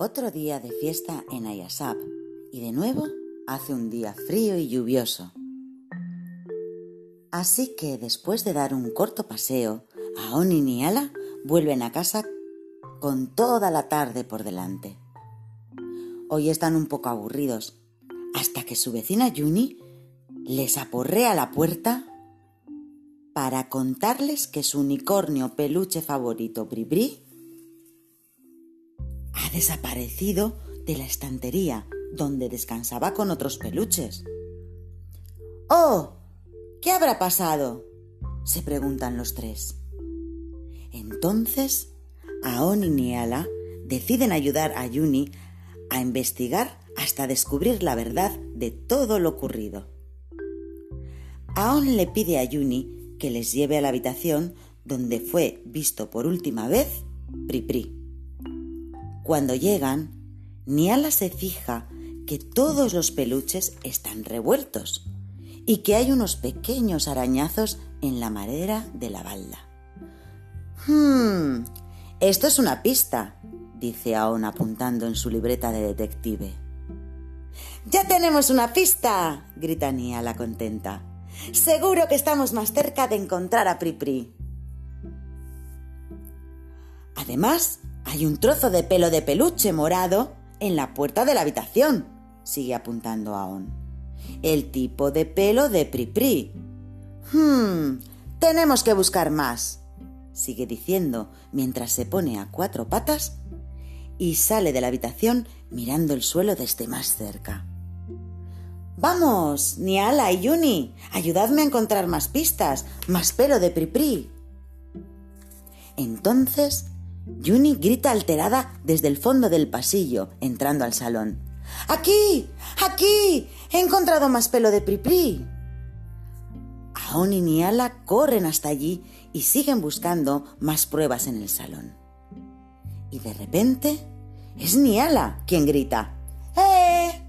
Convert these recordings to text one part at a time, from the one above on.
Otro día de fiesta en Ayasap y de nuevo hace un día frío y lluvioso. Así que después de dar un corto paseo, Aon y Niala vuelven a casa con toda la tarde por delante. Hoy están un poco aburridos, hasta que su vecina Yuni les aporrea la puerta para contarles que su unicornio peluche favorito Bribri ha desaparecido de la estantería donde descansaba con otros peluches. ¡Oh! ¿Qué habrá pasado? se preguntan los tres. Entonces, Aon y Niala deciden ayudar a Yuni a investigar hasta descubrir la verdad de todo lo ocurrido. Aon le pide a Yuni que les lleve a la habitación donde fue visto por última vez Pripri. Cuando llegan, Niala se fija que todos los peluches están revueltos y que hay unos pequeños arañazos en la madera de la balda. Hmm, esto es una pista, dice Aon apuntando en su libreta de detective. ¡Ya tenemos una pista! grita Niala contenta. Seguro que estamos más cerca de encontrar a Pripri. Además, hay un trozo de pelo de peluche morado en la puerta de la habitación, sigue apuntando Aon. El tipo de pelo de Pripri. Hmm, tenemos que buscar más, sigue diciendo mientras se pone a cuatro patas y sale de la habitación mirando el suelo desde más cerca. Vamos, Niala y Yuni, ayudadme a encontrar más pistas, más pelo de Pripri. Entonces Yuni grita alterada desde el fondo del pasillo, entrando al salón. ¡Aquí! ¡Aquí! ¡He encontrado más pelo de Pripri! Aon y Niala corren hasta allí y siguen buscando más pruebas en el salón. Y de repente es Niala quien grita. ¡Eh!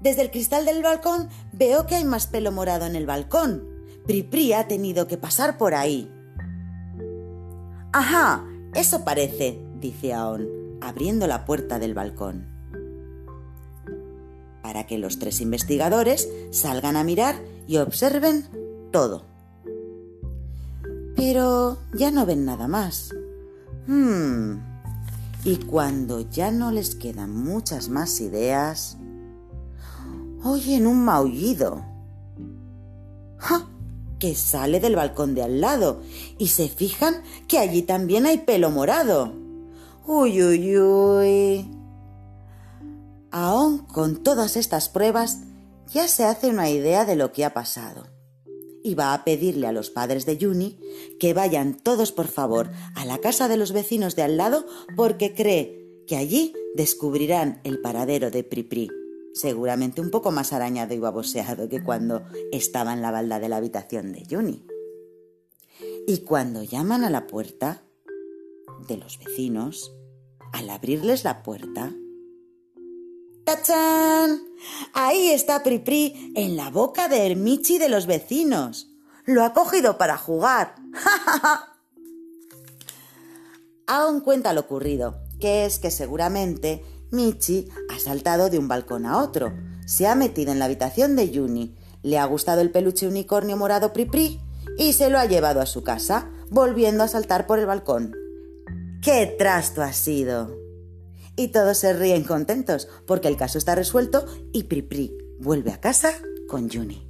Desde el cristal del balcón veo que hay más pelo morado en el balcón. Pripri ha tenido que pasar por ahí. Ajá, eso parece, dice Aon, abriendo la puerta del balcón. Para que los tres investigadores salgan a mirar y observen todo. Pero ya no ven nada más. Hmm. Y cuando ya no les quedan muchas más ideas, oyen un maullido. Que sale del balcón de al lado y se fijan que allí también hay pelo morado. Uy, uy, uy. Aún con todas estas pruebas, ya se hace una idea de lo que ha pasado. Y va a pedirle a los padres de Yuni que vayan todos por favor a la casa de los vecinos de al lado porque cree que allí descubrirán el paradero de Pripri seguramente un poco más arañado y baboseado que cuando estaba en la balda de la habitación de Juni. Y cuando llaman a la puerta de los vecinos, al abrirles la puerta, ¡tachán! Ahí está Pripri en la boca del Michi de los vecinos. Lo ha cogido para jugar. Aún cuenta lo ocurrido, que es que seguramente Michi ha saltado de un balcón a otro, se ha metido en la habitación de Yuni, le ha gustado el peluche unicornio morado Pripri y se lo ha llevado a su casa, volviendo a saltar por el balcón. ¡Qué trasto ha sido! Y todos se ríen contentos porque el caso está resuelto y Pripri vuelve a casa con Yuni.